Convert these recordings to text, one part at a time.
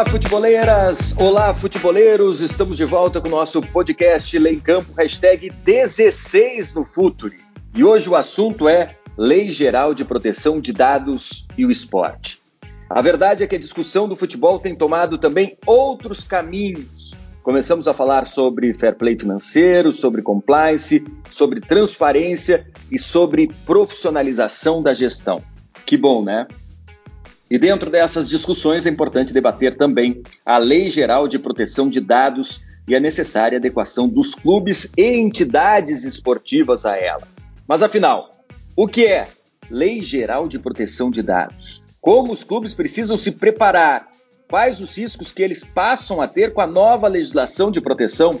Olá, futeboleiras! Olá, futeboleiros! Estamos de volta com o nosso podcast Lei em Campo, hashtag 16 no Futuri. E hoje o assunto é Lei Geral de Proteção de Dados e o Esporte. A verdade é que a discussão do futebol tem tomado também outros caminhos. Começamos a falar sobre fair play financeiro, sobre compliance, sobre transparência e sobre profissionalização da gestão. Que bom, né? E dentro dessas discussões é importante debater também a Lei Geral de Proteção de Dados e a necessária adequação dos clubes e entidades esportivas a ela. Mas afinal, o que é Lei Geral de Proteção de Dados? Como os clubes precisam se preparar? Quais os riscos que eles passam a ter com a nova legislação de proteção?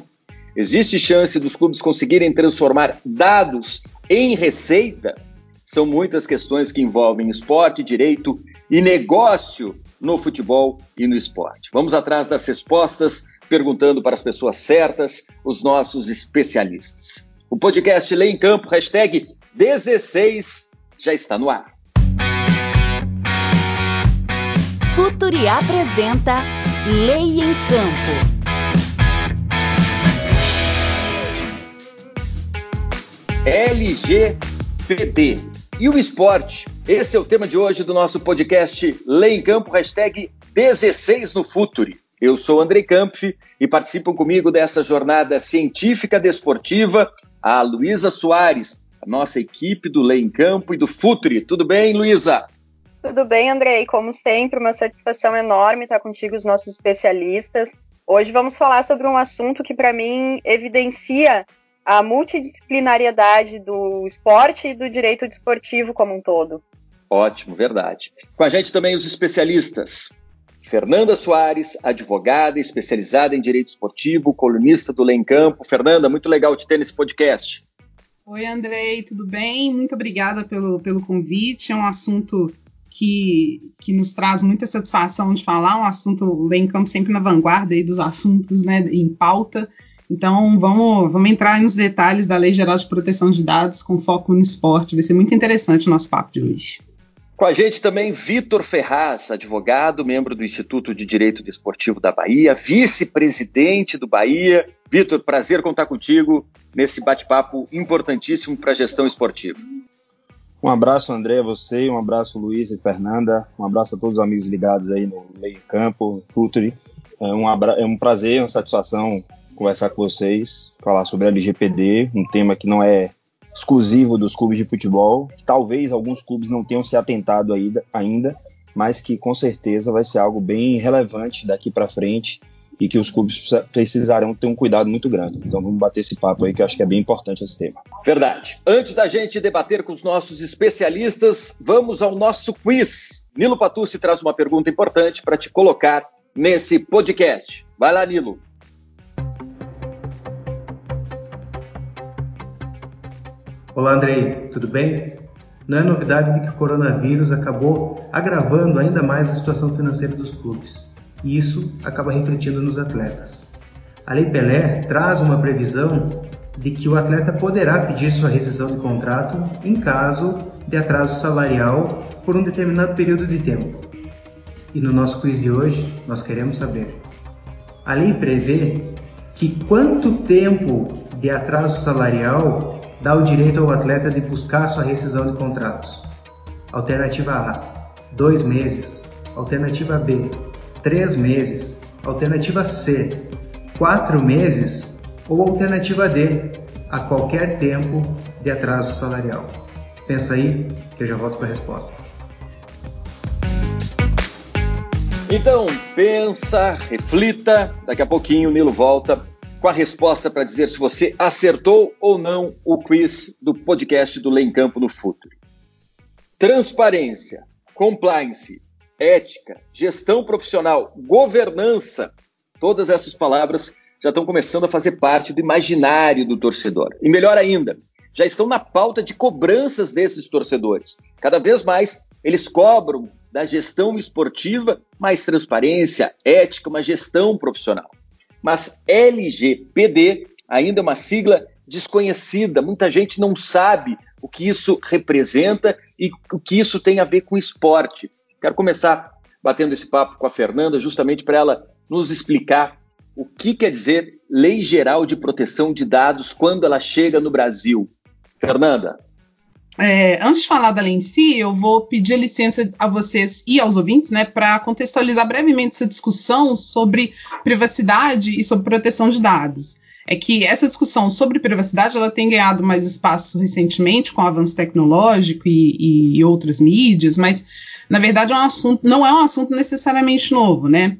Existe chance dos clubes conseguirem transformar dados em receita? São muitas questões que envolvem esporte, direito e negócio no futebol e no esporte. Vamos atrás das respostas, perguntando para as pessoas certas, os nossos especialistas. O podcast Lei em Campo, hashtag 16, já está no ar. Futuri apresenta Lei em Campo. LGPD. E o esporte? Esse é o tema de hoje do nosso podcast Lei em Campo, hashtag 16 no Futuri. Eu sou Andrei Kampf e participam comigo dessa jornada científica desportiva a Luísa Soares, a nossa equipe do Lei em Campo e do Futuri. Tudo bem, Luísa? Tudo bem, Andrei. Como sempre, uma satisfação enorme estar contigo, os nossos especialistas. Hoje vamos falar sobre um assunto que, para mim, evidencia a multidisciplinariedade do esporte e do direito desportivo como um todo. Ótimo, verdade. Com a gente também os especialistas. Fernanda Soares, advogada especializada em direito esportivo, colunista do Lei em Campo. Fernanda, muito legal te ter nesse podcast. Oi, Andrei, tudo bem? Muito obrigada pelo, pelo convite. É um assunto que, que nos traz muita satisfação de falar, um assunto Lei em Campo sempre na vanguarda aí dos assuntos né, em pauta. Então, vamos, vamos entrar nos detalhes da Lei Geral de Proteção de Dados com foco no esporte. Vai ser muito interessante o nosso papo de hoje. Com a gente também Vitor Ferraz, advogado, membro do Instituto de Direito Desportivo da Bahia, vice-presidente do Bahia. Vitor, prazer contar contigo nesse bate-papo importantíssimo para a gestão esportiva. Um abraço, André, a você, um abraço, Luiz e Fernanda, um abraço a todos os amigos ligados aí no Meio Campo, Futuri. É um, é um prazer, uma satisfação conversar com vocês, falar sobre a LGPD, um tema que não é exclusivo dos clubes de futebol, que talvez alguns clubes não tenham se atentado ainda, mas que com certeza vai ser algo bem relevante daqui para frente e que os clubes precisarão ter um cuidado muito grande. Então vamos bater esse papo aí que eu acho que é bem importante esse tema. Verdade. Antes da gente debater com os nossos especialistas, vamos ao nosso quiz. Nilo Patucci traz uma pergunta importante para te colocar nesse podcast. Vai lá, Nilo. Olá, Andrei, tudo bem? Não é novidade de que o coronavírus acabou agravando ainda mais a situação financeira dos clubes, e isso acaba refletindo nos atletas. A Lei Pelé traz uma previsão de que o atleta poderá pedir sua rescisão de contrato em caso de atraso salarial por um determinado período de tempo. E no nosso quiz de hoje, nós queremos saber: a lei prevê que quanto tempo de atraso salarial dá o direito ao atleta de buscar sua rescisão de contratos. Alternativa A, dois meses. Alternativa B, três meses. Alternativa C, quatro meses. Ou alternativa D, a qualquer tempo de atraso salarial. Pensa aí que eu já volto com a resposta. Então, pensa, reflita. Daqui a pouquinho o Nilo volta com a resposta para dizer se você acertou ou não o quiz do podcast do Lei em Campo no Futuro. Transparência, compliance, ética, gestão profissional, governança, todas essas palavras já estão começando a fazer parte do imaginário do torcedor. E melhor ainda, já estão na pauta de cobranças desses torcedores. Cada vez mais eles cobram da gestão esportiva mais transparência, ética, uma gestão profissional. Mas LGPD ainda é uma sigla desconhecida, muita gente não sabe o que isso representa e o que isso tem a ver com esporte. Quero começar batendo esse papo com a Fernanda, justamente para ela nos explicar o que quer dizer Lei Geral de Proteção de Dados quando ela chega no Brasil. Fernanda. É, antes de falar da lei em si, eu vou pedir licença a vocês e aos ouvintes, né, para contextualizar brevemente essa discussão sobre privacidade e sobre proteção de dados. É que essa discussão sobre privacidade ela tem ganhado mais espaço recentemente com o avanço tecnológico e, e outras mídias, mas na verdade é um assunto, não é um assunto necessariamente novo, né?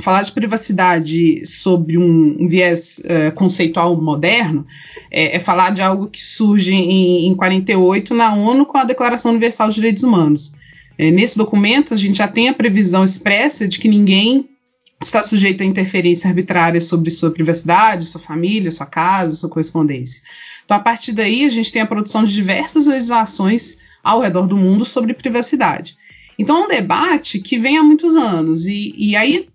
Falar de privacidade sobre um, um viés uh, conceitual moderno é, é, falar de algo que surge em, em 48 na ONU com a Declaração Universal dos Direitos Humanos. É, nesse documento, a gente já tem a previsão expressa de que ninguém está sujeito a interferência arbitrária sobre sua privacidade, sua família, sua casa, sua correspondência. Então, a partir daí, a gente tem a produção de diversas legislações ao redor do mundo sobre privacidade. Então, é um debate que vem há muitos anos, e, e aí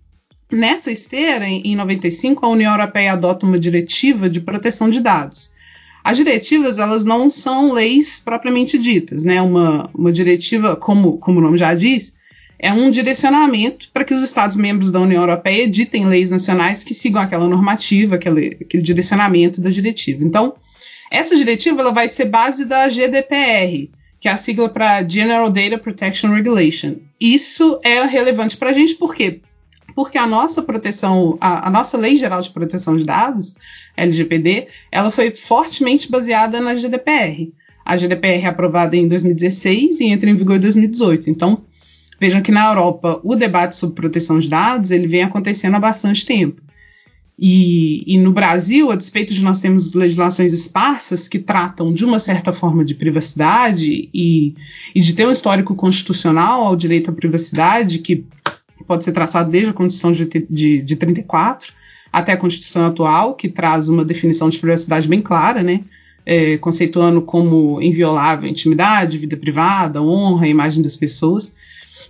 Nessa esteira, em 95, a União Europeia adota uma diretiva de proteção de dados. As diretivas, elas não são leis propriamente ditas, né? Uma, uma diretiva, como, como o nome já diz, é um direcionamento para que os Estados-membros da União Europeia editem leis nacionais que sigam aquela normativa, aquele, aquele direcionamento da diretiva. Então, essa diretiva ela vai ser base da GDPR, que é a sigla para General Data Protection Regulation. Isso é relevante para a gente porque porque a nossa proteção, a, a, nossa Lei Geral de Proteção de Dados, LGPD, ela foi fortemente baseada na GDPR. A GDPR é aprovada em 2016 e entra em vigor em 2018. Então, vejam que na Europa o debate sobre proteção de dados ele vem acontecendo há bastante tempo. E, e, no Brasil, a despeito de nós termos legislações esparsas que tratam de uma certa forma de privacidade e, e de ter um histórico constitucional ao direito à privacidade que pode ser traçado desde a Constituição de, de, de 34 até a Constituição atual, que traz uma definição de privacidade bem clara, né? É, conceituando como inviolável intimidade, vida privada, honra, imagem das pessoas.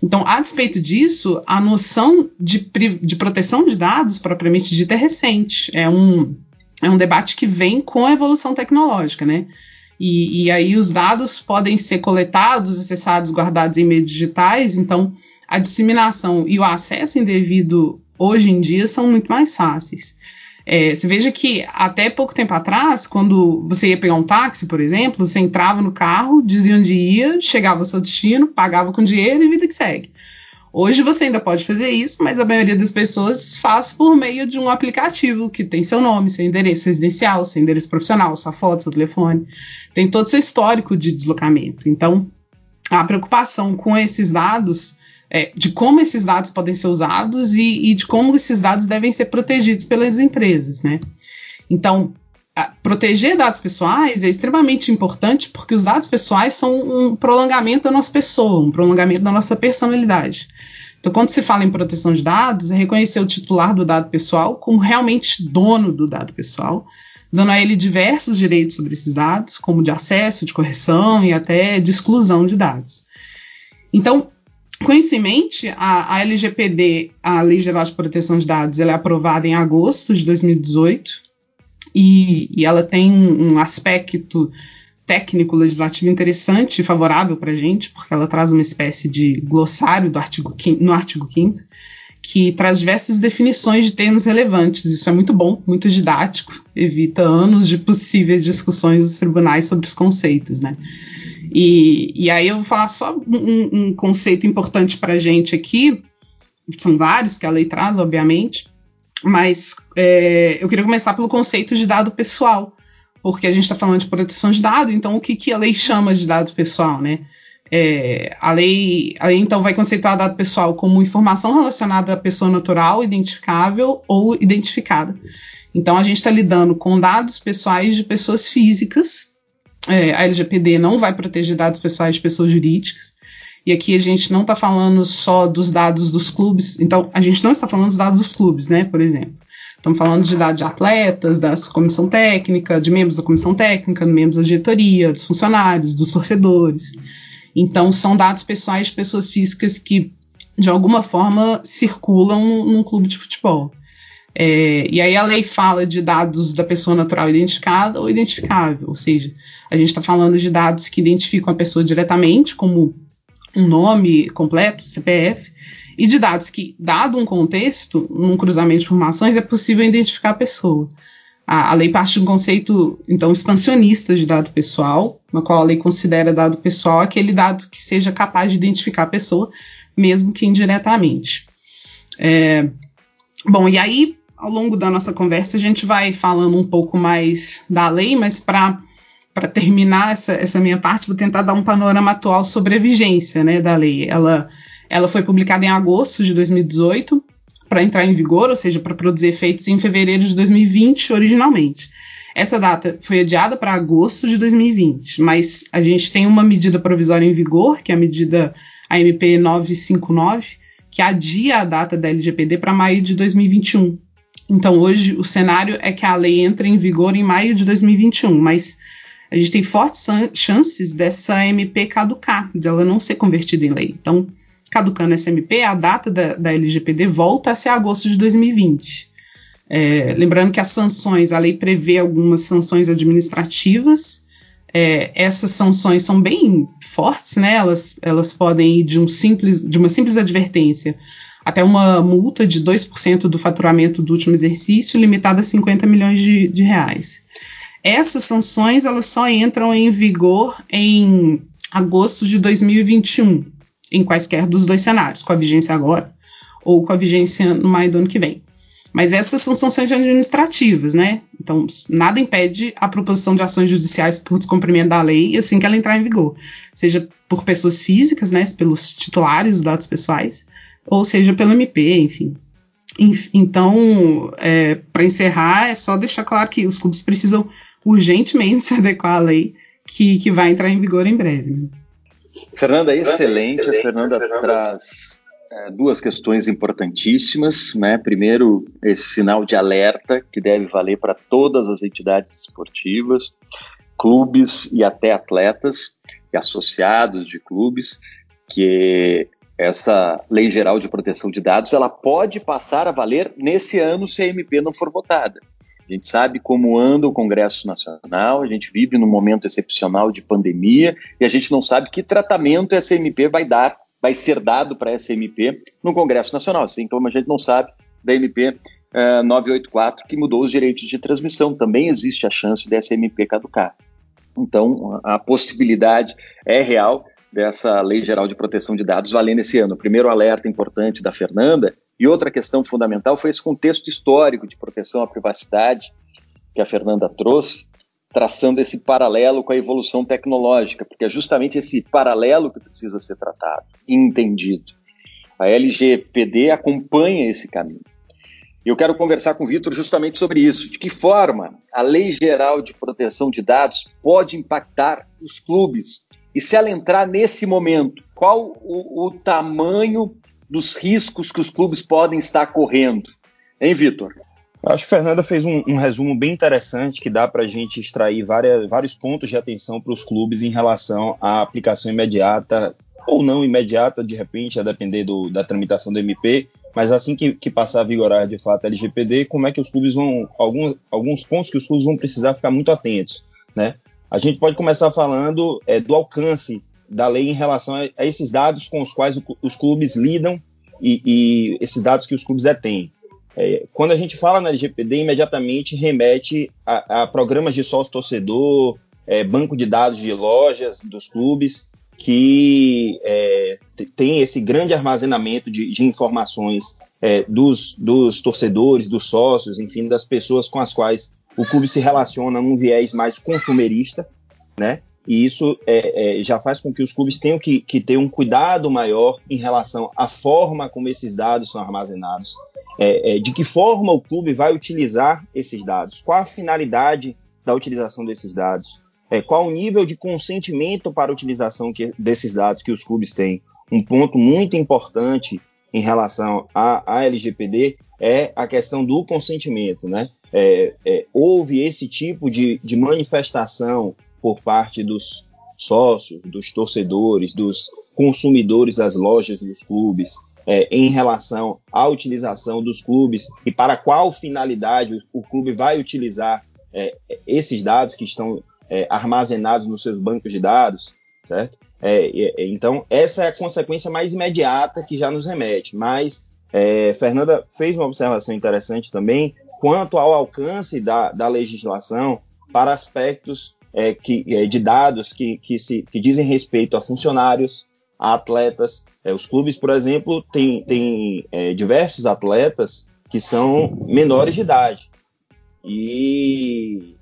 Então, a despeito disso, a noção de, de proteção de dados, propriamente dita, é recente. É um, é um debate que vem com a evolução tecnológica, né? E, e aí os dados podem ser coletados, acessados, guardados em meios digitais, então a disseminação e o acesso indevido hoje em dia são muito mais fáceis. É, você veja que até pouco tempo atrás, quando você ia pegar um táxi, por exemplo, você entrava no carro, dizia onde ia, chegava ao seu destino, pagava com dinheiro e vida que segue. Hoje você ainda pode fazer isso, mas a maioria das pessoas faz por meio de um aplicativo que tem seu nome, seu endereço residencial, seu endereço profissional, sua foto, seu telefone, tem todo seu histórico de deslocamento. Então, a preocupação com esses dados é, de como esses dados podem ser usados e, e, de como esses dados devem ser protegidos pelas empresas, né? Então, proteger dados pessoais é extremamente importante porque os dados pessoais são um prolongamento da nossa pessoa, um prolongamento da nossa personalidade. Então, quando se fala em proteção de dados, é reconhecer o titular do dado pessoal como realmente dono do dado pessoal, dando a ele diversos direitos sobre esses dados, como de acesso, de correção e até de exclusão de dados. Então, com isso em mente, a, a, LGPD, a Lei Geral de Proteção de Dados, ela é aprovada em agosto de 2018 e, e ela tem um aspecto técnico legislativo interessante e favorável para a gente, porque ela traz uma espécie de glossário do artigo, no artigo 5 que traz diversas definições de termos relevantes. Isso é muito bom, muito didático, evita anos de possíveis discussões dos tribunais sobre os conceitos, né? E, e aí eu vou falar só um, um conceito importante para a gente aqui, são vários que a lei traz, obviamente, mas é, eu queria começar pelo conceito de dado pessoal, porque a gente está falando de proteção de dado, então o que, que a lei chama de dado pessoal, né? É, a, lei, a lei então vai conceituar dado pessoal como informação relacionada à pessoa natural, identificável ou identificada. Então a gente está lidando com dados pessoais de pessoas físicas é, a LGPD não vai proteger dados pessoais de pessoas jurídicas. E aqui a gente não está falando só dos dados dos clubes. Então, a gente não está falando dos dados dos clubes, né? Por exemplo. Estamos falando de dados de atletas, da comissão técnica, de membros da comissão técnica, membros da diretoria, dos funcionários, dos torcedores. Então, são dados pessoais de pessoas físicas que, de alguma forma, circulam num clube de futebol. É, e aí a lei fala de dados da pessoa natural identificada ou identificável, ou seja, a gente está falando de dados que identificam a pessoa diretamente, como um nome completo, CPF, e de dados que, dado um contexto, num cruzamento de informações, é possível identificar a pessoa. A, a lei parte de um conceito, então, expansionista de dado pessoal, no qual a lei considera dado pessoal aquele dado que seja capaz de identificar a pessoa, mesmo que indiretamente. É, bom, e aí, ao longo da nossa conversa, a gente vai falando um pouco mais da lei, mas para para terminar essa, essa, minha parte, vou tentar dar um panorama atual sobre a vigência né, da lei. Ela, ela foi publicada em agosto de 2018 para entrar em vigor, ou seja, para produzir efeitos em fevereiro de 2020 originalmente. Essa data foi adiada para agosto de 2020, mas a gente tem uma medida provisória em vigor, que é a medida AMP 959, que adia a data da LGPD para maio de 2021. Então, hoje, o cenário é que a lei entre em vigor em maio de 2021, mas a gente tem fortes chances dessa MP caducar, de ela não ser convertida em lei. Então, caducando essa MP, a data da, da LGPD volta a ser agosto de 2020. É, lembrando que as sanções, a lei prevê algumas sanções administrativas. É, essas sanções são bem fortes, né? Elas, elas podem ir de, um simples, de uma simples advertência até uma multa de 2% do faturamento do último exercício, limitada a 50 milhões de, de reais. Essas sanções elas só entram em vigor em agosto de 2021, em quaisquer dos dois cenários, com a vigência agora ou com a vigência no maio do ano que vem. Mas essas são sanções administrativas, né? Então, nada impede a proposição de ações judiciais por descumprimento da lei assim que ela entrar em vigor, seja por pessoas físicas, né, pelos titulares dos dados pessoais, ou seja pelo MP, enfim. Então, é, para encerrar, é só deixar claro que os clubes precisam urgentemente se adequar à lei que, que vai entrar em vigor em breve. Né? Fernanda, excelente. A Fernanda traz é, duas questões importantíssimas. Né? Primeiro, esse sinal de alerta que deve valer para todas as entidades esportivas, clubes e até atletas e associados de clubes, que essa lei geral de proteção de dados ela pode passar a valer nesse ano se a MP não for votada. A gente sabe como anda o Congresso Nacional, a gente vive num momento excepcional de pandemia e a gente não sabe que tratamento essa MP vai dar, vai ser dado para essa MP no Congresso Nacional. Assim como a gente não sabe da MP uh, 984 que mudou os direitos de transmissão. Também existe a chance dessa MP caducar. Então, a possibilidade é real dessa Lei Geral de Proteção de Dados valendo esse ano. Primeiro alerta importante da Fernanda e outra questão fundamental foi esse contexto histórico de proteção à privacidade que a Fernanda trouxe, traçando esse paralelo com a evolução tecnológica, porque é justamente esse paralelo que precisa ser tratado e entendido. A LGPD acompanha esse caminho. Eu quero conversar com o Vitor justamente sobre isso. De que forma a Lei Geral de Proteção de Dados pode impactar os clubes? E se ela entrar nesse momento, qual o, o tamanho dos riscos que os clubes podem estar correndo. Hein, Vitor? Acho que Fernanda fez um, um, resumo bem interessante que dá para a gente extrair várias, vários pontos de atenção para os clubes em relação à aplicação imediata ou não imediata, de repente, a depender do, da tramitação do MP, mas assim que, que, passar a vigorar de fato a LGPD, como é que os clubes vão. Alguns, alguns pontos que os clubes vão precisar ficar muito atentos. Né? A gente pode começar falando é, do alcance da lei em relação a, a esses dados com os quais o, os clubes lidam e, e, esses dados que os clubes detêm. É, quando a gente fala na LGPD, imediatamente remete a, a programas de sócio-torcedor, é, banco de dados de lojas dos clubes, que é, tem esse grande armazenamento de, de informações é, dos, dos torcedores, dos sócios, enfim, das pessoas com as quais o clube se relaciona num viés mais consumerista, né? E isso é, é, já faz com que os clubes tenham que, que, ter um cuidado maior em relação à forma como esses dados são armazenados, é, é, de que forma o clube vai utilizar esses dados, qual a finalidade da utilização desses dados, é, qual o nível de consentimento para a utilização que, desses dados que os clubes têm. Um ponto muito importante em relação à, LGPD é a questão do consentimento, né? É, é, houve esse tipo de, de manifestação por parte dos sócios, dos torcedores, dos consumidores das lojas dos clubes, é, em relação à utilização dos clubes e para qual finalidade o, clube vai utilizar é, esses dados que estão é, armazenados nos seus bancos de dados. certo? É, é, então, essa é a consequência mais imediata que já nos remete. Mas é, Fernanda fez uma observação interessante também quanto ao alcance da, da legislação para aspectos é, que, é, de dados que, que, se, que dizem respeito a funcionários, a atletas. É, os clubes, por exemplo, têm tem, diversos atletas que são menores de idade e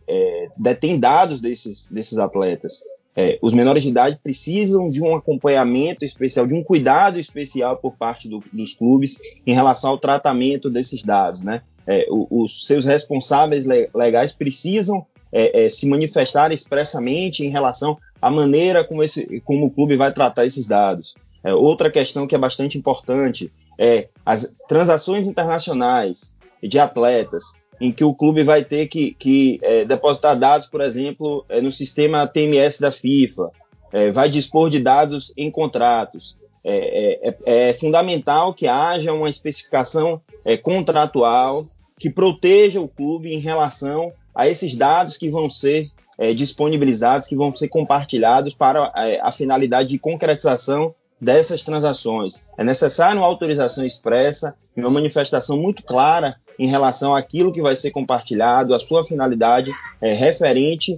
detêm dados desses, desses atletas. É, os menores de idade precisam de um acompanhamento especial, de um cuidado especial por parte do, dos clubes em relação ao tratamento desses dados. Né? É, os seus responsáveis legais precisam é, é, se manifestar expressamente em relação à maneira como, esse, como o clube vai tratar esses dados. É, outra questão que é bastante importante é as transações internacionais de atletas em que o clube vai ter que, que é, depositar dados, por exemplo, é, no sistema TMS da FIFA, é, vai dispor de dados em contratos. É, é, é fundamental que haja uma especificação é, contratual que proteja o clube em relação a esses dados que vão ser disponibilizados, que vão ser compartilhados para a finalidade de concretização dessas transações. É necessário uma autorização expressa e uma manifestação muito clara em relação àquilo que vai ser compartilhado, a sua finalidade é, referente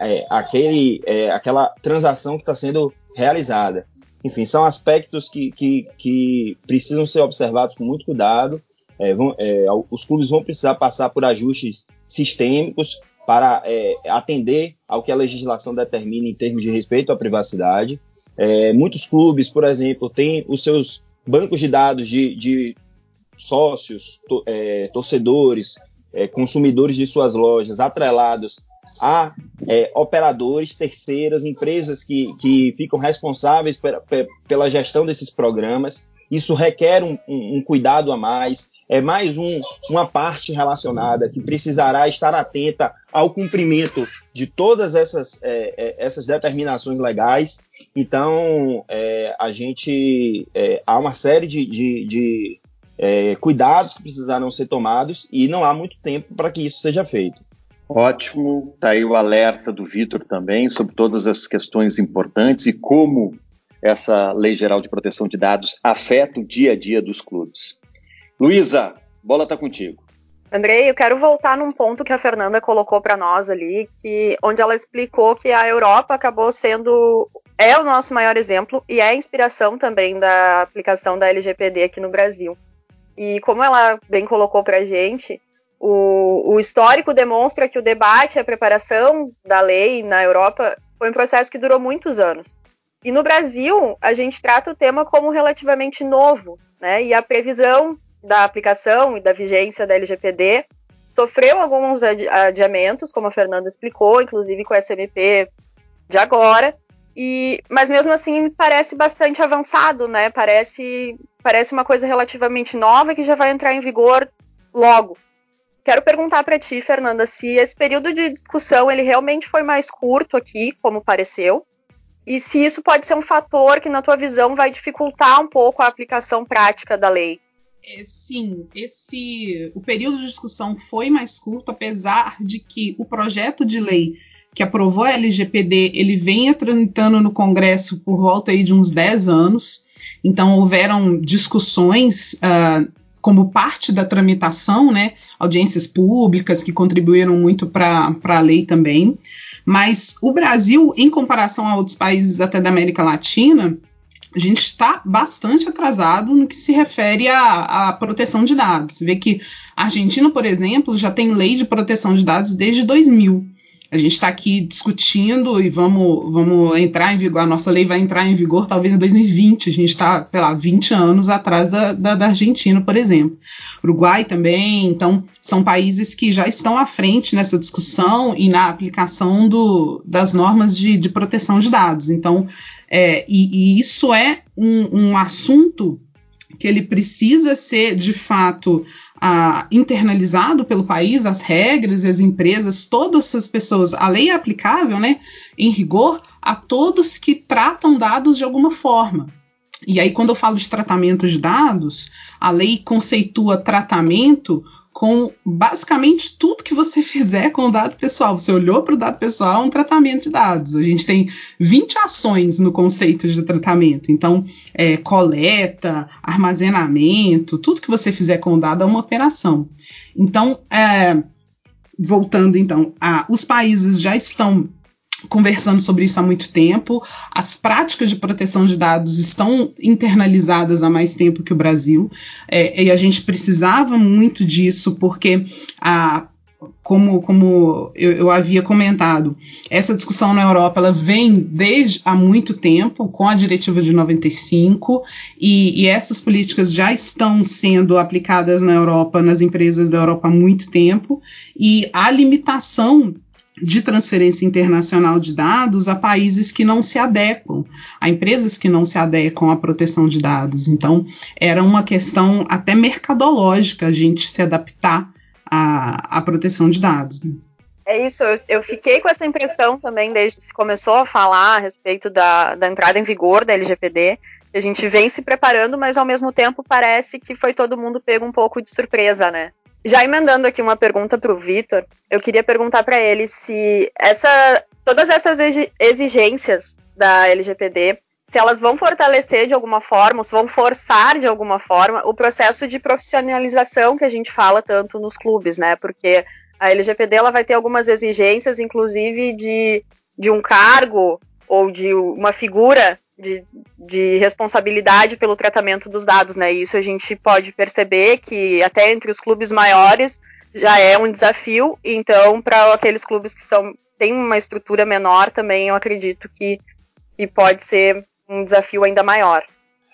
é, àquele, é, àquela transação que está sendo realizada. Enfim, são aspectos que, que, que, precisam ser observados com muito cuidado. É, vão, é, os clubes vão precisar passar por ajustes sistêmicos para é, atender ao que a legislação determina em termos de respeito à privacidade. Muitos clubes, por exemplo, têm os seus bancos de dados de, de sócios, to, é, torcedores, é, consumidores de suas lojas atrelados a é, operadores, terceiras, empresas que, que ficam responsáveis pela, pela gestão desses programas. Isso requer um, um, um cuidado a mais, é mais um, uma parte relacionada que precisará estar atenta ao cumprimento de todas essas, é, é, essas determinações legais. Então, é, a gente é, há uma série de, de, de é, cuidados que precisarão ser tomados e não há muito tempo para que isso seja feito. Ótimo, está aí o alerta do Vitor também sobre todas as questões importantes e como essa Lei Geral de Proteção de Dados afeta o dia a dia dos clubes. Luísa, bola está contigo. Andrei, eu quero voltar num ponto que a Fernanda colocou para nós ali, que onde ela explicou que a Europa acabou sendo é o nosso maior exemplo e é a inspiração também da aplicação da LGPD aqui no Brasil. E como ela bem colocou para a gente, o, o histórico demonstra que o debate a preparação da lei na Europa foi um processo que durou muitos anos. E no Brasil, a gente trata o tema como relativamente novo, né? E a previsão da aplicação e da vigência da LGPD sofreu alguns adiamentos, como a Fernanda explicou, inclusive com a SMP de agora. E, mas mesmo assim parece bastante avançado, né? Parece, parece uma coisa relativamente nova que já vai entrar em vigor logo. Quero perguntar para ti, Fernanda, se esse período de discussão ele realmente foi mais curto aqui, como pareceu, e se isso pode ser um fator que, na tua visão, vai dificultar um pouco a aplicação prática da lei. É, sim, esse o período de discussão foi mais curto, apesar de que o projeto de lei que aprovou a LGPD, ele vem tramitando no Congresso por volta aí de uns 10 anos. Então houveram discussões uh, como parte da tramitação, né? Audiências públicas que contribuíram muito para a lei também. Mas o Brasil, em comparação a outros países até da América Latina, a gente está bastante atrasado no que se refere à, à, proteção de dados. Você vê que a Argentina, por exemplo, já tem lei de proteção de dados desde 2000. A gente está aqui discutindo e vamos, vamos entrar em vigor. A nossa lei vai entrar em vigor talvez em 2020. A gente está, sei lá, 20 anos atrás da, da, da, Argentina, por exemplo. Uruguai também. Então, são países que já estão à frente nessa discussão e na aplicação do, das normas de, de proteção de dados. Então, é, e, e, isso é um, um, assunto que ele precisa ser de fato ah, internalizado pelo país, as regras, as empresas, todas essas pessoas. A lei é aplicável, né, em rigor, a todos que tratam dados de alguma forma. E aí, quando eu falo de tratamento de dados, a lei conceitua tratamento com basicamente tudo que você fizer com o dado pessoal. Você olhou para o dado pessoal, é um tratamento de dados. A gente tem 20 ações no conceito de tratamento. Então, é, coleta, armazenamento, tudo que você fizer com o dado é uma operação. Então, é, voltando então, a, os países já estão conversando sobre isso há muito tempo. As práticas de proteção de dados estão internalizadas há mais tempo que o Brasil, é, e a gente precisava muito disso, porque a como, como eu, eu, havia comentado, essa discussão na Europa ela vem desde há muito tempo, com a diretiva de 95, e, e essas políticas já estão sendo aplicadas na Europa, nas empresas da Europa há muito tempo, e a limitação de transferência internacional de dados a países que não se adequam, a empresas que não se adequam à proteção de dados. Então, era uma questão até mercadológica a gente se adaptar à, à proteção de dados. É isso, eu, eu, fiquei com essa impressão também desde que se começou a falar a respeito da, da entrada em vigor da LGPD. A gente vem se preparando, mas ao mesmo tempo parece que foi todo mundo pego um pouco de surpresa, né? Já emendando aqui uma pergunta para o Vitor, eu queria perguntar para ele se essa, todas essas exigências da LGPD, se elas vão fortalecer de alguma forma, se vão forçar de alguma forma o processo de profissionalização que a gente fala tanto nos clubes, né? Porque a LGPD ela vai ter algumas exigências, inclusive de, de um cargo ou de uma figura de, de, responsabilidade pelo tratamento dos dados, né? Isso a gente pode perceber que até entre os clubes maiores já é um desafio. Então, para aqueles clubes que são têm uma estrutura menor, também eu acredito que, que pode ser um desafio ainda maior.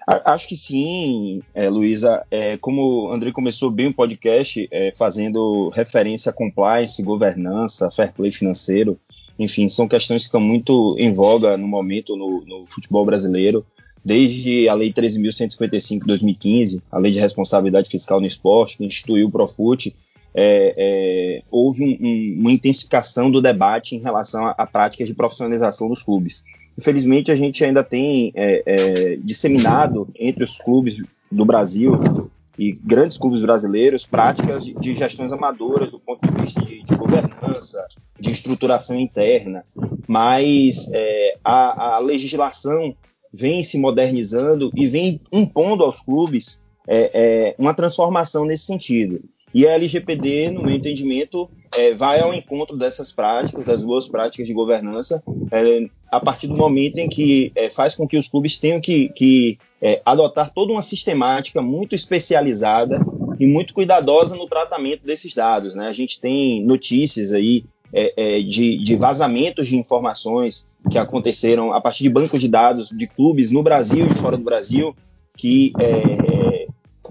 Acho que sim, é, Luísa. É, como o André começou bem o podcast é, fazendo referência a compliance, governança, fair play financeiro, enfim, são questões que estão muito em voga no momento no, no futebol brasileiro. Desde a Lei 13.155 de 2015, a Lei de Responsabilidade Fiscal no Esporte, que instituiu o Profut, é, é, houve um, um, uma intensificação do debate em relação a, a, práticas de profissionalização dos clubes. Infelizmente, a gente ainda tem é, é disseminado entre os clubes do Brasil e grandes clubes brasileiros práticas de, de gestões amadoras do ponto de vista de, de governança, de estruturação interna, mas é, a, a, legislação vem se modernizando e vem impondo aos clubes é, é, uma transformação nesse sentido. E a LGPD, no meu entendimento, é, vai ao encontro dessas práticas, das boas práticas de governança, é, a partir do momento em que é, faz com que os clubes tenham que, que é, adotar toda uma sistemática muito especializada e muito cuidadosa no tratamento desses dados. Né? A gente tem notícias aí é, é, de, de vazamentos de informações que aconteceram a partir de bancos de dados de clubes no Brasil e fora do Brasil, que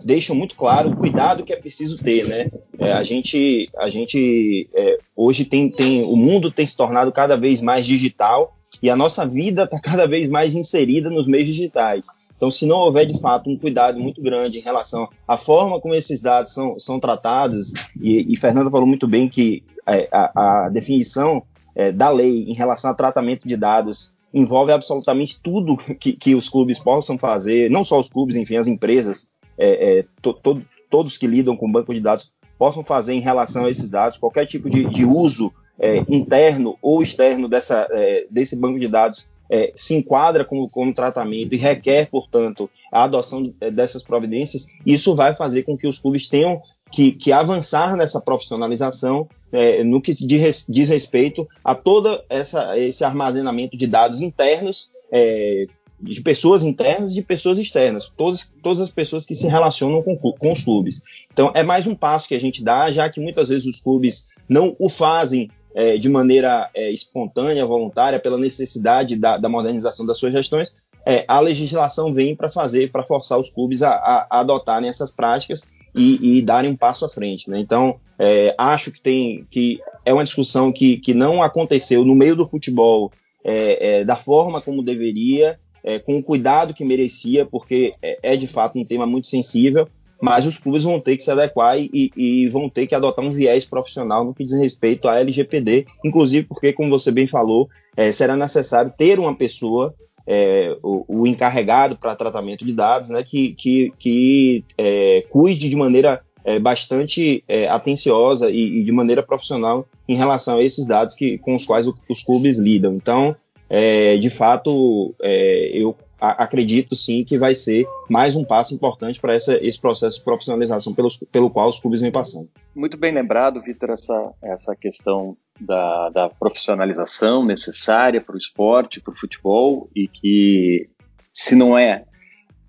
deixam muito claro o cuidado que é preciso ter, né? É, a gente, a gente é, hoje tem, tem, o mundo tem se tornado cada vez mais digital e a nossa vida está cada vez mais inserida nos meios digitais. Então, se não houver de fato um cuidado muito grande em relação à forma como esses dados são, são tratados, e, e Fernanda falou muito bem que é, a, a, definição é, da lei em relação ao tratamento de dados envolve absolutamente tudo que, que os clubes possam fazer, não só os clubes, enfim, as empresas é, é, to, to, todos que lidam com banco de dados possam fazer em relação a esses dados, qualquer tipo de, de uso é, interno ou externo dessa, é, desse banco de dados é, se enquadra como, como tratamento e requer, portanto, a adoção é, dessas providências, isso vai fazer com que os clubes tenham que, que avançar nessa profissionalização é, no que diz, respeito a todo essa, esse armazenamento de dados internos é, de pessoas internas e de pessoas externas, todas, todas as pessoas que se relacionam com, com os clubes. Então, é mais um passo que a gente dá, já que muitas vezes os clubes não o fazem é, de maneira é, espontânea, voluntária, pela necessidade da, da modernização das suas gestões, é, a legislação vem para fazer, para forçar os clubes a, a, a, adotarem essas práticas e, e darem um passo à frente. Né? Então, é, acho que tem que é uma discussão que, que não aconteceu no meio do futebol é, é, da forma como deveria é, com o cuidado que merecia, porque é, é, de fato um tema muito sensível, mas os clubes vão ter que se adequar e, e, vão ter que adotar um viés profissional no que diz respeito à LGPD, inclusive porque, como você bem falou, é, será necessário ter uma pessoa é, o, o, encarregado para tratamento de dados, né, que, que, que é, cuide de maneira é, bastante atenciosa e, e, de maneira profissional em relação a esses dados que, com os quais os clubes lidam. Então, é, de fato, é, eu acredito sim que vai ser mais um passo importante para esse processo de profissionalização pelos, pelo qual os clubes vêm passando. Muito bem lembrado, Vitor, essa, essa questão da, da profissionalização necessária para o esporte, para o futebol, e que se não é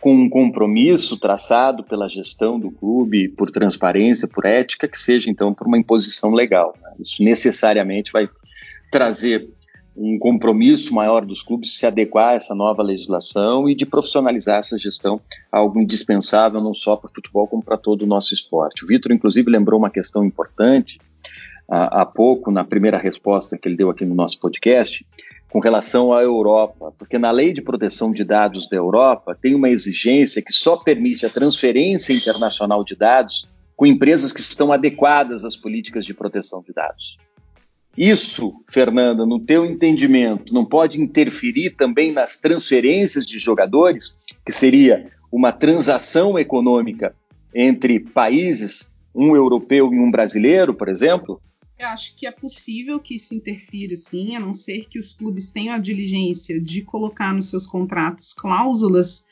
com um compromisso traçado pela gestão do clube, por transparência, por ética, que seja então por uma imposição legal. Né? Isso necessariamente vai trazer um compromisso maior dos clubes se adequar a essa nova legislação e de profissionalizar essa gestão, algo indispensável não só para o futebol, como para todo o nosso esporte. O Vitor, inclusive, lembrou uma questão importante há pouco, na primeira resposta que ele deu aqui no nosso podcast, com relação à Europa, porque na lei de proteção de dados da Europa tem uma exigência que só permite a transferência internacional de dados com empresas que estão adequadas às políticas de proteção de dados. Isso, Fernanda, no teu entendimento, não pode interferir também nas transferências de jogadores, que seria uma transação econômica entre países, um europeu e um brasileiro, por exemplo? Eu acho que é possível que isso interfira, sim, a não ser que os clubes tenham a diligência de colocar nos seus contratos cláusulas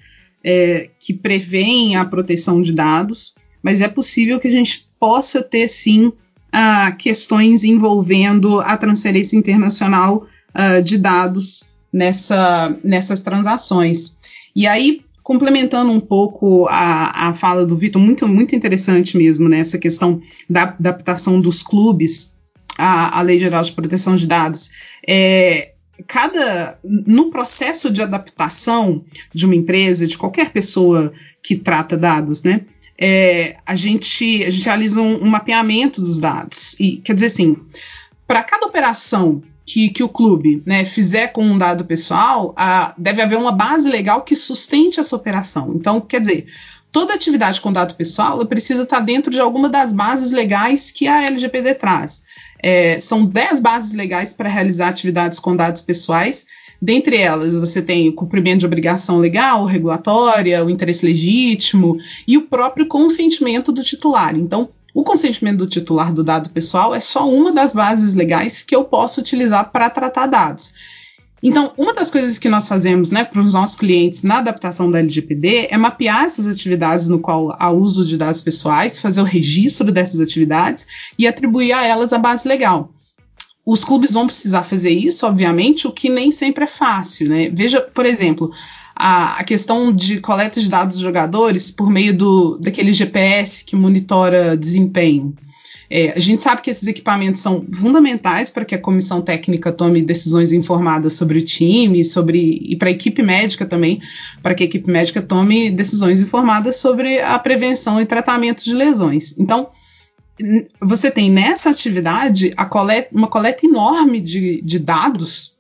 é, que prevêem a proteção de dados, mas é possível que a gente possa ter, sim, a questões envolvendo a transferência internacional uh, de dados nessa, nessas transações. E aí, complementando um pouco a, a fala do Vitor, muito, muito interessante mesmo, né, essa questão da adaptação dos clubes à, à Lei Geral de Proteção de Dados. É, cada no processo de adaptação de uma empresa, de qualquer pessoa que trata dados, né? É, a, gente, a gente realiza um, um, mapeamento dos dados. E quer dizer assim, para cada operação que, que o clube né, fizer com um dado pessoal, a, deve haver uma base legal que sustente essa operação. Então, quer dizer, toda atividade com dado pessoal precisa estar dentro de alguma das bases legais que a LGPD traz. É, são 10 bases legais para realizar atividades com dados pessoais. Dentre elas, você tem o cumprimento de obrigação legal, regulatória, o interesse legítimo e o próprio consentimento do titular. Então, o consentimento do titular do dado pessoal é só uma das bases legais que eu posso utilizar para tratar dados. Então, uma das coisas que nós fazemos né, para os nossos clientes na adaptação da LGPD é mapear essas atividades no qual há uso de dados pessoais, fazer o registro dessas atividades e atribuir a elas a base legal. Os clubes vão precisar fazer isso, obviamente, o que nem sempre é fácil. Né? Veja, por exemplo, a, questão de coleta de dados dos jogadores por meio do, daquele GPS que monitora desempenho. É, a gente sabe que esses equipamentos são fundamentais para que a comissão técnica tome decisões informadas sobre o time, sobre e para a equipe médica também, para que a equipe médica tome decisões informadas sobre a prevenção e tratamento de lesões. Então, você tem nessa atividade coleta, uma coleta enorme de, de dados,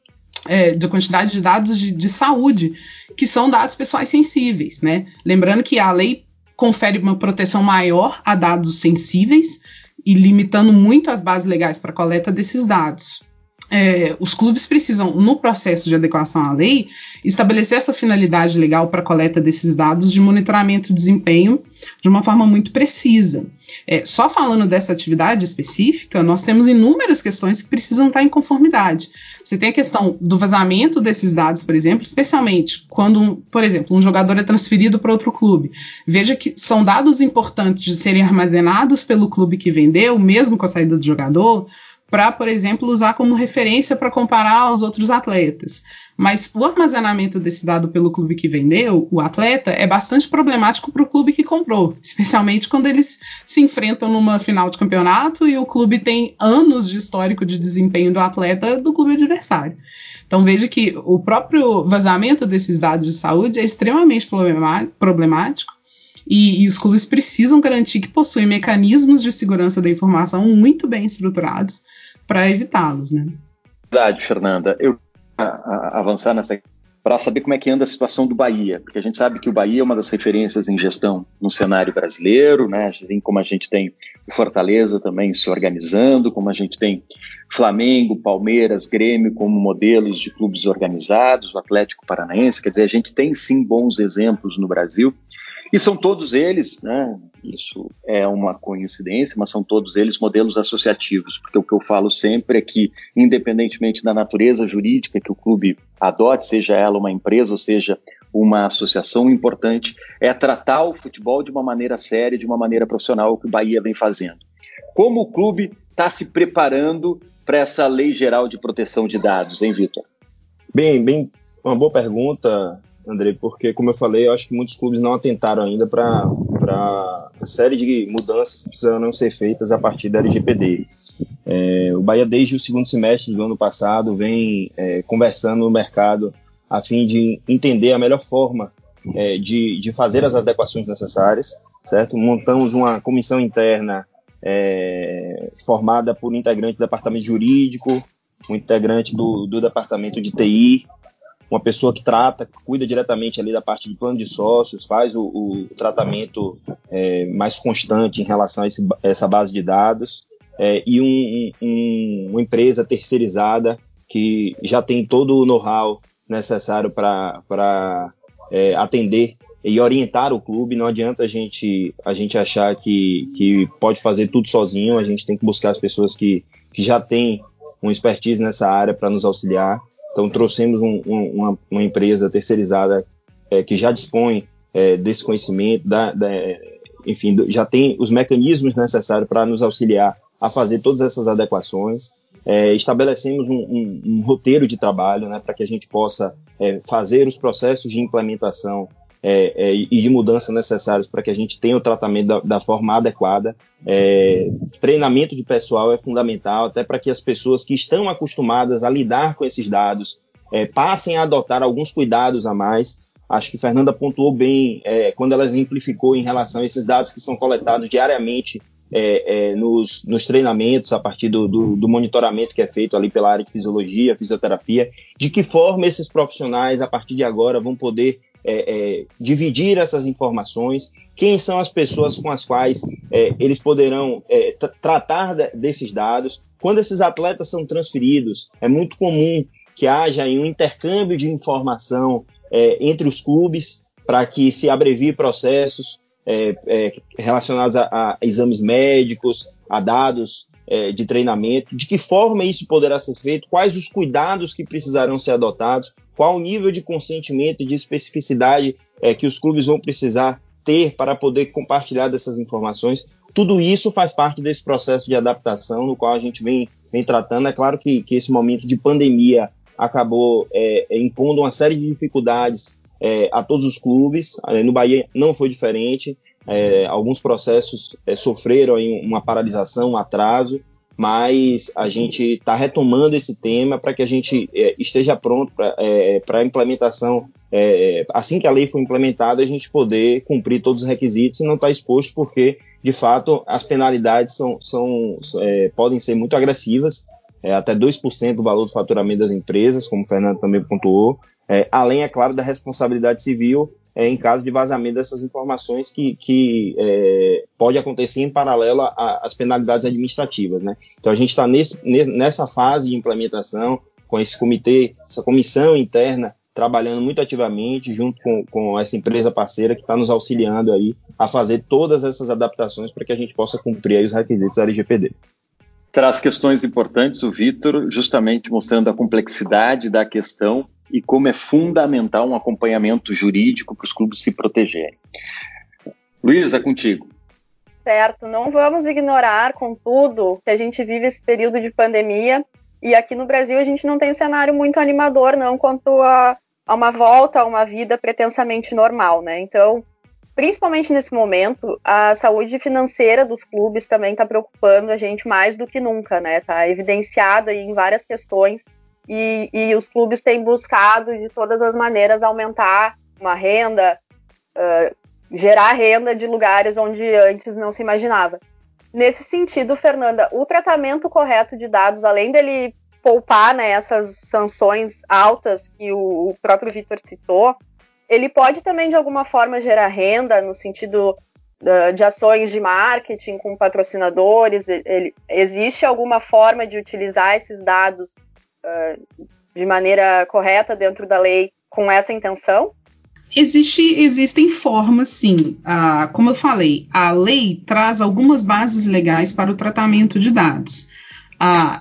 é, de quantidade de dados de, de saúde, que são dados pessoais sensíveis, né? Lembrando que a lei confere uma proteção maior a dados sensíveis, e limitando muito as bases legais para coleta desses dados. É, os clubes precisam, no processo de adequação à lei, estabelecer essa finalidade legal para a coleta desses dados de monitoramento e desempenho de uma forma muito precisa. É, só falando dessa atividade específica, nós temos inúmeras questões que precisam estar em conformidade. Você tem a questão do vazamento desses dados, por exemplo, especialmente quando, por exemplo, um jogador é transferido para outro clube. Veja que são dados importantes de serem armazenados pelo clube que vendeu, mesmo com a saída do jogador, para, por exemplo, usar como referência para comparar aos outros atletas. Mas o armazenamento desse dado pelo clube que vendeu, o atleta, é bastante problemático para o clube que comprou, especialmente quando eles se enfrentam numa final de campeonato e o clube tem anos de histórico de desempenho do atleta do clube adversário. Então veja que o próprio vazamento desses dados de saúde é extremamente problemático e, e, os clubes precisam garantir que possuem mecanismos de segurança da informação muito bem estruturados para evitá-los, né? Verdade, Fernanda. Eu avançar nessa para saber como é que anda a situação do Bahia, porque a gente sabe que o Bahia é uma das referências em gestão no cenário brasileiro, né? Assim como a gente tem o Fortaleza também se organizando, como a gente tem Flamengo, Palmeiras, Grêmio como modelos de clubes organizados, o Atlético Paranaense, quer dizer, a gente tem sim bons exemplos no Brasil. E são todos eles, né, isso é uma coincidência, mas são todos eles modelos associativos, porque o que eu falo sempre é que, independentemente da natureza jurídica que o clube adote, seja ela uma empresa ou seja uma associação, importante é tratar o futebol de uma maneira séria, de uma maneira profissional, o que o Bahia vem fazendo. Como o clube está se preparando para essa lei geral de proteção de dados, hein, Vitor? Bem, bem, uma boa pergunta, André, porque, como eu falei, eu acho que muitos clubes não atentaram ainda para a série de mudanças que precisam ser feitas a partir da LGPD. É, o Bahia, desde o segundo semestre do ano passado, vem é, conversando no mercado a fim de entender a melhor forma é, de, de fazer as adequações necessárias, certo? Montamos uma comissão interna é, formada por integrante do departamento jurídico, um integrante do, do departamento de TI, uma pessoa que trata, cuida diretamente ali da parte de plano de sócios, faz o, o tratamento é, mais constante em relação a esse, essa base de dados, é, e um, um, uma empresa terceirizada que já tem todo o know-how necessário para é, atender e orientar o clube. Não adianta a gente, a gente achar que, que pode fazer tudo sozinho, a gente tem que buscar as pessoas que, que já têm uma expertise nessa área para nos auxiliar. Então, trouxemos um, um, uma, uma, empresa terceirizada é, que já dispõe é, desse conhecimento, da, da, enfim, já tem os mecanismos necessários para nos auxiliar a fazer todas essas adequações. É, estabelecemos um, um, um, roteiro de trabalho né, para que a gente possa é, fazer os processos de implementação é, é, e de mudança necessários para que a gente tenha o tratamento da, da forma adequada. É, treinamento de pessoal é fundamental, até para que as pessoas que estão acostumadas a lidar com esses dados é, passem a adotar alguns cuidados a mais. Acho que Fernanda pontuou bem é, quando ela exemplificou em relação a esses dados que são coletados diariamente é, é, nos, nos, treinamentos, a partir do, do, do, monitoramento que é feito ali pela área de fisiologia, fisioterapia, de que forma esses profissionais, a partir de agora, vão poder é, é, dividir essas informações, quem são as pessoas com as quais é, eles poderão é, tratar de, desses dados. Quando esses atletas são transferidos, é muito comum que haja um intercâmbio de informação é, entre os clubes para que se abrevie processos é, relacionados a, a, exames médicos, a dados de treinamento, de que forma isso poderá ser feito, quais os cuidados que precisarão ser adotados, qual o nível de consentimento e de especificidade é, que os clubes vão precisar ter para poder compartilhar dessas informações. Tudo isso faz parte desse processo de adaptação no qual a gente vem, vem tratando. É claro que, que esse momento de pandemia acabou é, é impondo uma série de dificuldades é, a todos os clubes. É, no Bahia não foi diferente. É, alguns processos é, sofreram uma paralisação, um atraso, mas a gente está retomando esse tema para que a gente é, esteja pronto para é, a implementação. É, assim que a lei for implementada, a gente poder cumprir todos os requisitos e não estar tá exposto, porque, de fato, as penalidades são, são é, podem ser muito agressivas, até 2% do valor do faturamento das empresas, como o Fernando também pontuou, é, além, é claro, da responsabilidade civil é, em caso de vazamento dessas informações que, que é, pode acontecer em paralelo às penalidades administrativas. Né? Então a gente está nessa fase de implementação com esse comitê, essa comissão interna trabalhando muito ativamente junto com, com essa empresa parceira que está nos auxiliando aí a fazer todas essas adaptações para que a gente possa cumprir os requisitos da LGPD. Traz questões importantes o Vitor, justamente mostrando a complexidade da questão e como é fundamental um acompanhamento jurídico para os clubes se protegerem. Luísa, é contigo. Certo, não vamos ignorar, contudo, que a gente vive esse período de pandemia e aqui no Brasil a gente não tem um cenário muito animador, não, quanto a, a uma volta a uma vida pretensamente normal, né? Então, principalmente nesse momento, a saúde financeira dos clubes também está preocupando a gente mais do que nunca, né? Está evidenciado em várias questões e, e, os clubes têm buscado de todas as maneiras aumentar uma renda, uh, gerar renda de lugares onde antes não se imaginava. Nesse sentido, Fernanda, o tratamento correto de dados, além dele poupar né, essas sanções altas que o, o próprio Vitor citou, ele pode também de alguma forma gerar renda no sentido uh, de ações de marketing com patrocinadores. Ele, existe alguma forma de utilizar esses dados uh, de maneira correta dentro da lei com essa intenção? Existe, existem formas, sim. Ah, como eu falei, a lei traz algumas bases legais para o tratamento de dados.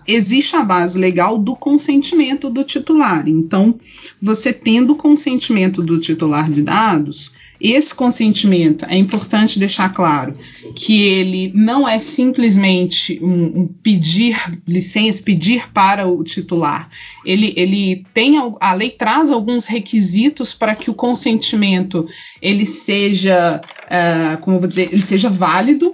Existe a base legal do consentimento do titular. Então, você tendo o consentimento do titular de dados, esse consentimento é importante deixar claro que ele não é simplesmente um, um pedir licença, pedir para o titular. Ele, ele tem a lei traz alguns requisitos para que o consentimento ele seja, uh, como eu vou dizer, ele seja válido,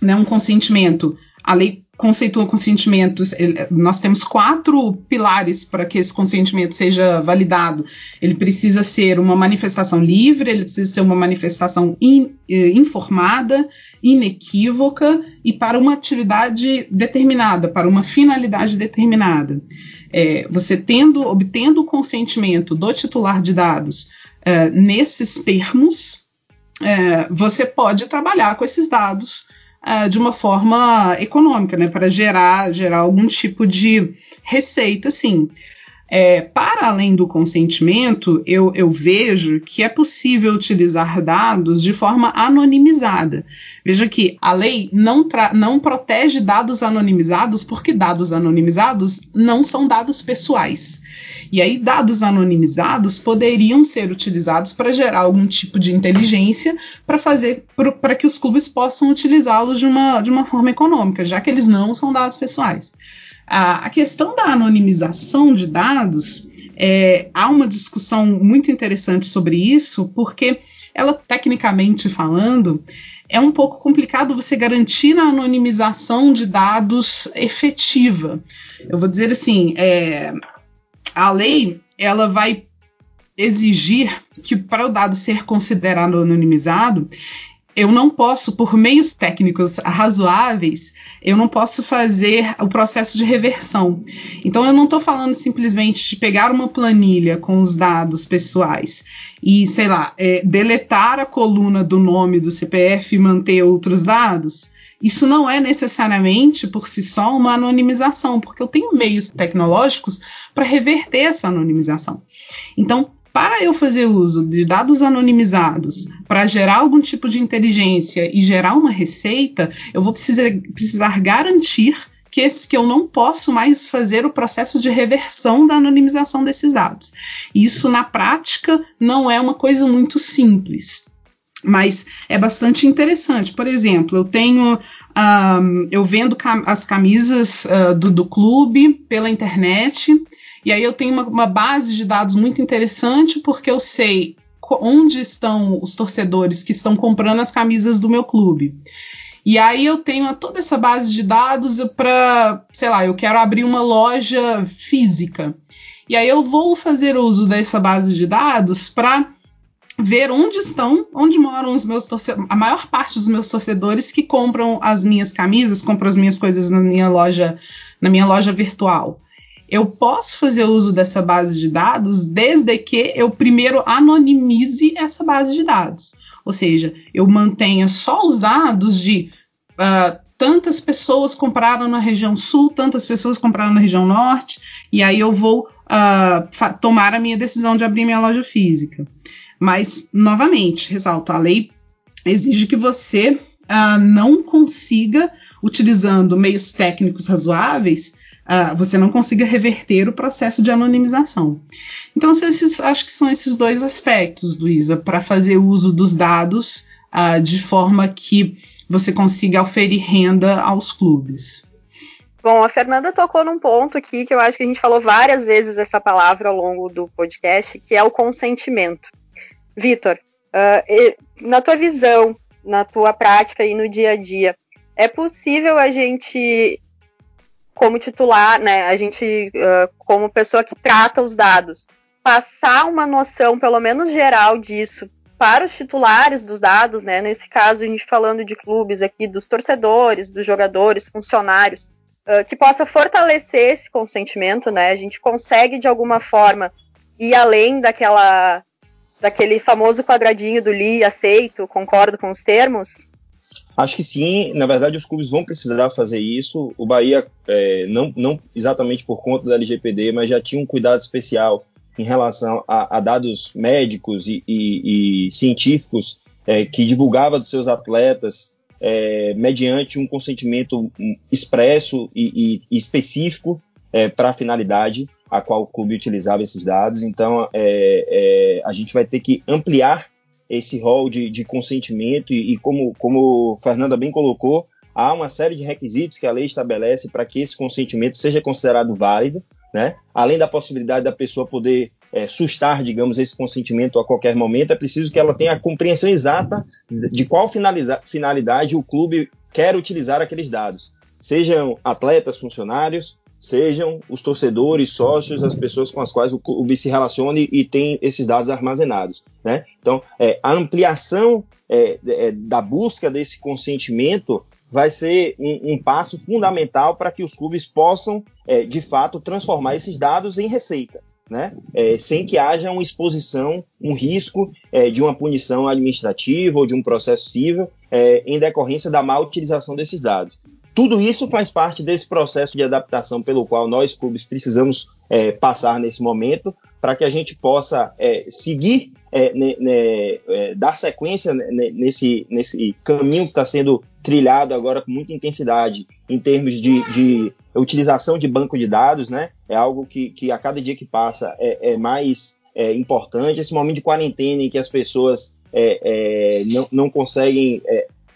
né? Um consentimento. A lei conceitua consentimentos, nós temos quatro pilares para que esse consentimento seja validado. Ele precisa ser uma manifestação livre, ele precisa ser uma manifestação in, eh, informada, inequívoca e para uma atividade determinada, para uma finalidade determinada. É, você tendo, obtendo o consentimento do titular de dados é, nesses termos, é, você pode trabalhar com esses dados uh, de uma forma econômica, né, para gerar, gerar algum tipo de receita, sim. É, para além do consentimento, eu, eu, vejo que é possível utilizar dados de forma anonimizada. Veja que a lei não, não protege dados anonimizados porque dados anonimizados não são dados pessoais. E aí, dados anonimizados poderiam ser utilizados para gerar algum tipo de inteligência para fazer para que os clubes possam utilizá-los de uma, de uma forma econômica, já que eles não são dados pessoais. A, a questão da anonimização de dados, é, há uma discussão muito interessante sobre isso, porque ela, tecnicamente falando, é um pouco complicado você garantir a anonimização de dados efetiva. Eu vou dizer assim, é, a lei ela vai exigir que para o dado ser considerado anonimizado, eu não posso, por meios técnicos razoáveis, eu não posso fazer o processo de reversão. Então, eu não estou falando simplesmente de pegar uma planilha com os dados pessoais e, sei lá, é, deletar a coluna do nome do CPF e manter outros dados. Isso não é necessariamente por si só uma anonimização, porque eu tenho meios tecnológicos para reverter essa anonimização. Então, para eu fazer uso de dados anonimizados para gerar algum tipo de inteligência e gerar uma receita, eu vou precisar, precisar garantir que, esse, que eu não posso mais fazer o processo de reversão da anonimização desses dados. Isso, na prática, não é uma coisa muito simples mas é bastante interessante. Por exemplo, eu tenho, um, eu vendo cam as camisas uh, do, do, clube pela internet, e aí eu tenho uma, uma, base de dados muito interessante, porque eu sei onde estão os torcedores que estão comprando as camisas do meu clube. E aí eu tenho toda essa base de dados para, sei lá, eu quero abrir uma loja física. E aí eu vou fazer uso dessa base de dados para ver onde estão, onde moram os meus torcedores, a maior parte dos meus torcedores que compram as minhas camisas, compram as minhas coisas na minha loja, na minha loja virtual. Eu posso fazer uso dessa base de dados desde que eu primeiro anonimize essa base de dados. Ou seja, eu mantenha só os dados de uh, tantas pessoas compraram na região sul, tantas pessoas compraram na região norte, e aí eu vou uh, tomar a minha decisão de abrir minha loja física. Mas, novamente, ressalto, a lei exige que você uh, não consiga, utilizando meios técnicos razoáveis, uh, você não consiga reverter o processo de anonimização. Então, esses, acho que são esses dois aspectos, Luísa, para fazer uso dos dados uh, de forma que você consiga oferir renda aos clubes. Bom, a Fernanda tocou num ponto aqui que eu acho que a gente falou várias vezes essa palavra ao longo do podcast, que é o consentimento. Vitor, uh, na tua visão, na tua prática e no dia a dia, é possível a gente, como titular, né, a gente, uh, como pessoa que trata os dados, passar uma noção, pelo menos geral, disso para os titulares dos dados, né? Nesse caso, a gente falando de clubes aqui, dos torcedores, dos jogadores, funcionários, uh, que possa fortalecer esse consentimento, né? A gente consegue de alguma forma ir além daquela daquele famoso quadradinho do li aceito, concordo com os termos? Acho que sim, na verdade os clubes vão precisar fazer isso. O Bahia, é, não, não exatamente por conta da LGPD, mas já tinha um cuidado especial em relação a, a dados médicos e, e, e científicos é, que divulgava dos seus atletas é, mediante um consentimento expresso e, e específico é, para a finalidade a qual o clube utilizava esses dados. Então, é, é, a gente vai ter que ampliar esse rol de, de consentimento e, e, como, como Fernanda bem colocou, há uma série de requisitos que a lei estabelece para que esse consentimento seja considerado válido, né? Além da possibilidade da pessoa poder é, sustar, digamos, esse consentimento a qualquer momento, é preciso que ela tenha a compreensão exata de qual finalidade o clube quer utilizar aqueles dados. Sejam atletas, funcionários, sejam os torcedores, sócios, as pessoas com as quais o clube se relacione e tem esses dados armazenados. Né? Então, é, a ampliação é, é, da busca desse consentimento vai ser um, um passo fundamental para que os clubes possam, é, de fato, transformar esses dados em receita. Né? É, sem que haja uma exposição, um risco é, de uma punição administrativa ou de um processo civil em decorrência da má utilização desses dados. Tudo isso faz parte desse processo de adaptação pelo qual nós, clubes, precisamos é, passar nesse momento para que a gente possa é, seguir, é, né, né, é, dar sequência nesse, nesse caminho que está sendo trilhado agora com muita intensidade em termos de, de, utilização de banco de dados, né? É algo que, que a cada dia que passa é, é mais é, importante. Esse momento de quarentena em que as pessoas não, não conseguem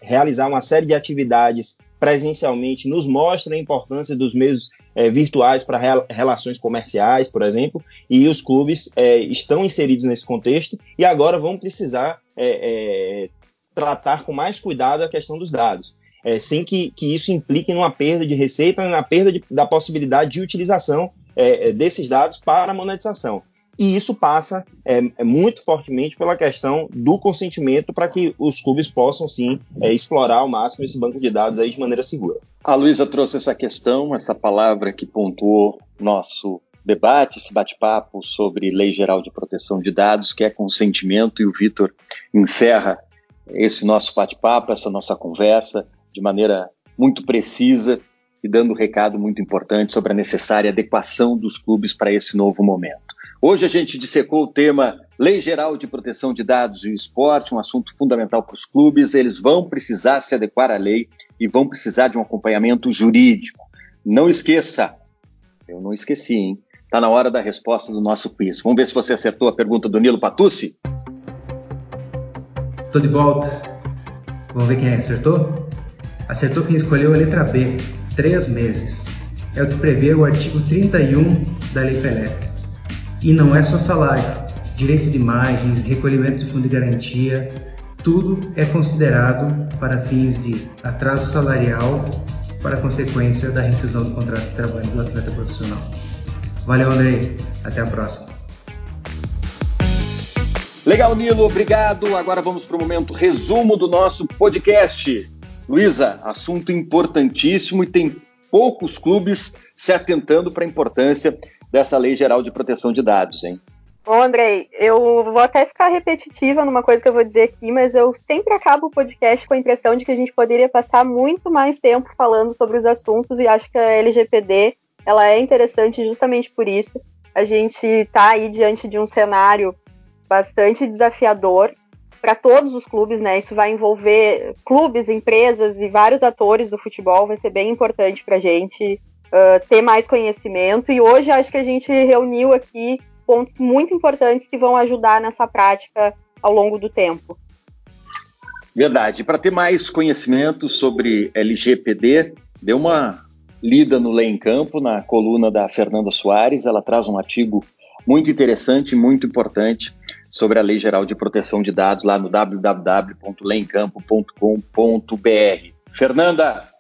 realizar uma série de atividades presencialmente nos mostra a importância dos meios é, virtuais para rel relações comerciais, por exemplo, e os clubes é, estão inseridos nesse contexto e agora vão precisar é, é tratar com mais cuidado a questão dos dados. É, sem que, que, isso implique numa perda de receita, na perda de, da possibilidade de utilização é, desses dados para a monetização. E isso passa é, é, muito fortemente pela questão do consentimento para que os clubes possam sim é, explorar ao máximo esse banco de dados aí de maneira segura. A Luísa trouxe essa questão, essa palavra que pontuou nosso debate, esse bate-papo sobre Lei Geral de Proteção de Dados, que é consentimento, e o Vitor encerra esse nosso bate-papo, essa nossa conversa, de maneira muito precisa e dando um recado muito importante sobre a necessária adequação dos clubes para esse novo momento. Hoje a gente dissecou o tema Lei Geral de Proteção de Dados e Esporte, um assunto fundamental para os clubes. Eles vão precisar se adequar à lei e vão precisar de um acompanhamento jurídico. Não esqueça, eu não esqueci, hein? Está na hora da resposta do nosso quiz. Vamos ver se você acertou a pergunta do Nilo Patucci? Estou de volta. Vamos ver quem acertou? Acertou quem escolheu a letra B, três meses. É o que prevê o artigo 31 da Lei Pelé. E não é só salário, direito de imagens, recolhimento de fundo de garantia, tudo é considerado para fins de atraso salarial para consequência da rescisão do contrato de trabalho do atleta profissional. Valeu, Andrei. Até a próxima. Legal, Nilo, obrigado. Agora vamos para o momento resumo do nosso podcast. Luísa, assunto importantíssimo e tem poucos clubes se atentando para a importância dessa Lei Geral de Proteção de Dados, hein? Bom, Andrei, eu vou até ficar repetitiva numa coisa que eu vou dizer aqui, mas eu sempre acabo o podcast com a impressão de que a gente poderia passar muito mais tempo falando sobre os assuntos e acho que a LGPD ela é interessante justamente por isso. A gente está aí diante de um cenário bastante desafiador para todos os clubes, né? Isso vai envolver clubes, empresas e vários atores do futebol, vai ser bem importante para a gente uh, ter mais conhecimento. E hoje acho que a gente reuniu aqui pontos muito importantes que vão ajudar nessa prática ao longo do tempo. Verdade. Para ter mais conhecimento sobre LGPD, dê uma lida no Lei em Campo, na coluna da Fernanda Soares. Ela traz um artigo muito interessante, muito importante sobre a Lei Geral de Proteção de Dados lá no www.leemcampo.com.br. Fernanda,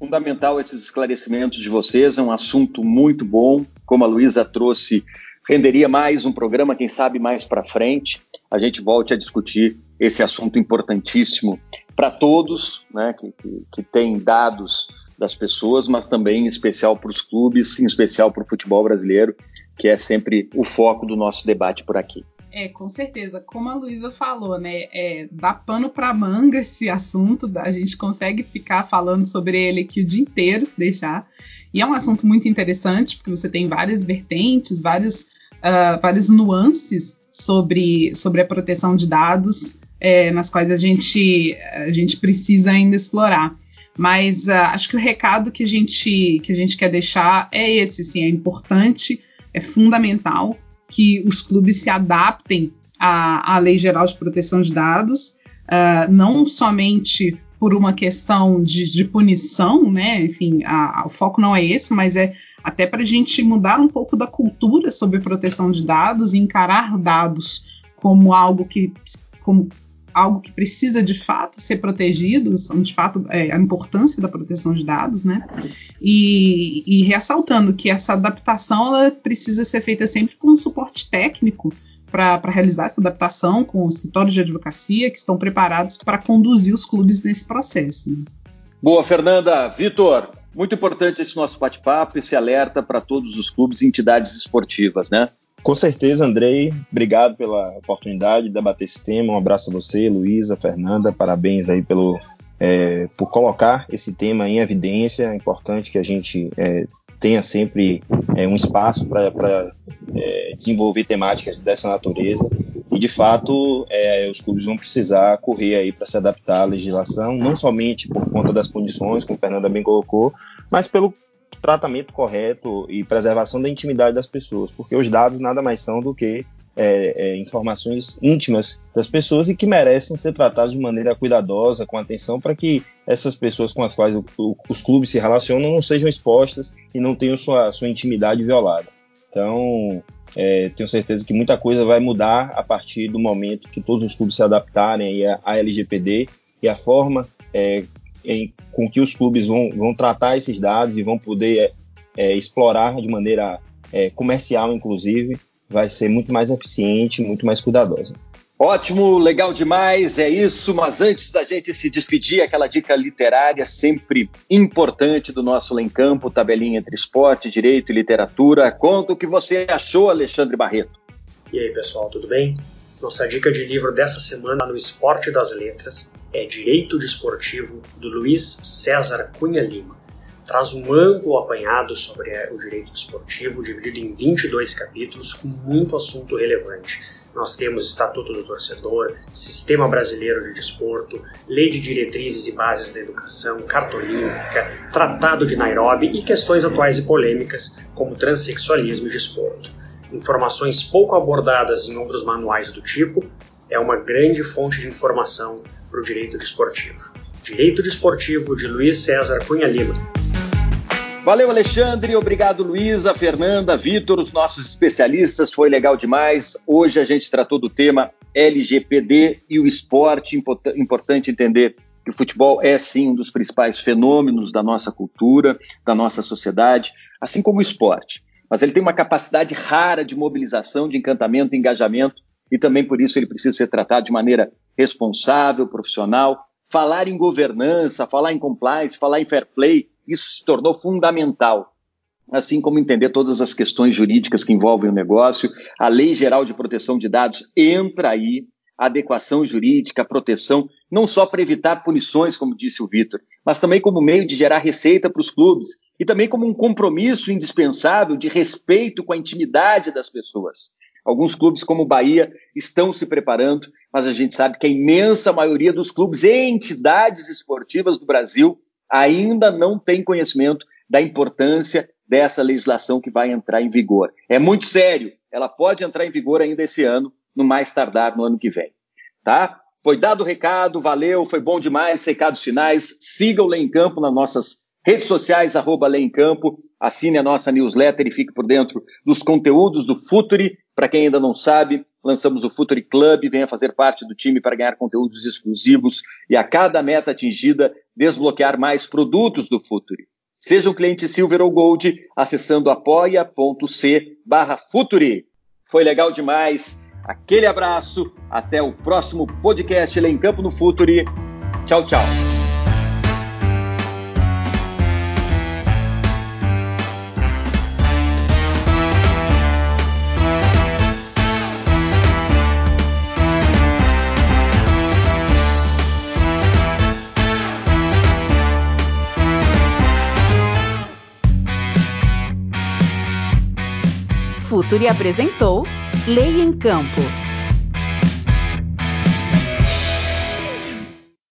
fundamental esses esclarecimentos de vocês, é um assunto muito bom, como a Luísa trouxe renderia mais um programa, quem sabe mais para frente, a gente volte a discutir esse assunto importantíssimo para todos, né, que, que, que tem dados das pessoas, mas também em especial para os clubes, em especial para o futebol brasileiro, que é sempre o foco do nosso debate por aqui. É, com certeza. Como a Luísa falou, né? É, dá pano para manga esse assunto, a gente consegue ficar falando sobre ele aqui o dia inteiro, se deixar. E é um assunto muito interessante, porque você tem várias vertentes, vários, uh, várias nuances sobre, sobre a proteção de dados, é, nas quais a gente, a gente precisa ainda explorar. Mas uh, acho que o recado que a, gente, que a gente quer deixar é esse, sim, é importante, é fundamental que os clubes se adaptem à, à Lei Geral de Proteção de Dados, uh, não somente por uma questão de, de punição, né? Enfim, a, a, o foco não é esse, mas é até para a gente mudar um pouco da cultura sobre proteção de dados e encarar dados como algo que, como algo que precisa de fato ser protegido, são de fato é, a importância da proteção de dados, né? E, e ressaltando que essa adaptação precisa ser feita sempre com um suporte técnico para realizar essa adaptação com os escritórios de advocacia que estão preparados para conduzir os clubes nesse processo. Boa, Fernanda. Vitor, muito importante esse nosso bate-papo, esse alerta para todos os clubes e entidades esportivas, né? Com certeza, Andrei. Obrigado pela oportunidade de debater esse tema. Um abraço a você, Luísa, Fernanda. Parabéns aí pelo, é, por colocar esse tema em evidência. É importante que a gente é, tenha sempre é, um espaço para é, desenvolver temáticas dessa natureza. E, de fato, é, os clubes vão precisar correr aí para se adaptar à legislação, não somente por conta das punições, como o Fernanda bem colocou, mas pelo tratamento correto e preservação da intimidade das pessoas, porque os dados nada mais são do que é, é, informações íntimas das pessoas e que merecem ser tratadas de maneira cuidadosa, com atenção, para que essas pessoas com as quais o, o, os clubes se relacionam não sejam expostas e não tenham sua, sua intimidade violada. Então, é, tenho certeza que muita coisa vai mudar a partir do momento que todos os clubes se adaptarem à LGPD e a forma é, em, com que os clubes vão, vão tratar esses dados e vão poder é, explorar de maneira é, comercial, inclusive, vai ser muito mais eficiente, muito mais cuidadosa. Ótimo, legal demais, é isso. Mas antes da gente se despedir, aquela dica literária sempre importante do nosso Lá em Campo, tabelinha entre esporte, direito e literatura. Conta o que você achou, Alexandre Barreto. E aí, pessoal, tudo bem? Nossa dica de livro dessa semana no Esporte das Letras é Direito Desportivo, do Luiz César Cunha Lima. Traz um amplo apanhado sobre o direito desportivo, dividido em 22 capítulos, com muito assunto relevante. Nós temos Estatuto do Torcedor, Sistema Brasileiro de Desporto, Lei de Diretrizes e Bases da Educação, Carta Olímpica, Tratado de Nairobi e questões atuais e polêmicas, como transexualismo e desporto informações pouco abordadas em outros manuais do tipo, é uma grande fonte de informação para o direito desportivo. Direito Desportivo de Luiz César Cunha Lima. Valeu, Alexandre. Obrigado, Luísa, Fernanda, Vitor, os nossos especialistas. Foi legal demais. Hoje a gente tratou do tema LGPD e o esporte. Importante entender que o futebol é sim um dos principais fenômenos da nossa cultura, da nossa sociedade, assim como o esporte mas ele tem uma capacidade rara de mobilização, de encantamento, engajamento, e também por isso ele precisa ser tratado de maneira responsável, profissional. Falar em governança, falar em compliance, falar em fair play, isso se tornou fundamental. Assim como entender todas as questões jurídicas que envolvem o negócio, a Lei Geral de Proteção de Dados entra aí, adequação jurídica, proteção, não só para evitar punições, como disse o Vitor, mas também como meio de gerar receita para os clubes e também como um compromisso indispensável de respeito com a intimidade das pessoas. Alguns clubes, como o Bahia, estão se preparando, mas a gente sabe que a imensa maioria dos clubes e entidades esportivas do Brasil ainda não tem conhecimento da importância dessa legislação que vai entrar em vigor. É muito sério, ela pode entrar em vigor ainda esse ano, no mais tardar no ano que vem. Tá? Foi dado o recado, valeu, foi bom demais, recados finais. Siga o Lei em Campo nas nossas redes sociais, arroba Lei em Campo. Assine a nossa newsletter e fique por dentro dos conteúdos do Futuri. Para quem ainda não sabe, lançamos o Futuri Club, venha fazer parte do time para ganhar conteúdos exclusivos e a cada meta atingida, desbloquear mais produtos do Futuri. Seja um cliente Silver ou Gold, acessando apoia.c barra Futuri. Foi legal demais. Aquele abraço. Até o próximo podcast Lei em Campo no Futuri. Tchau, tchau. Futuri apresentou Lei em Campo.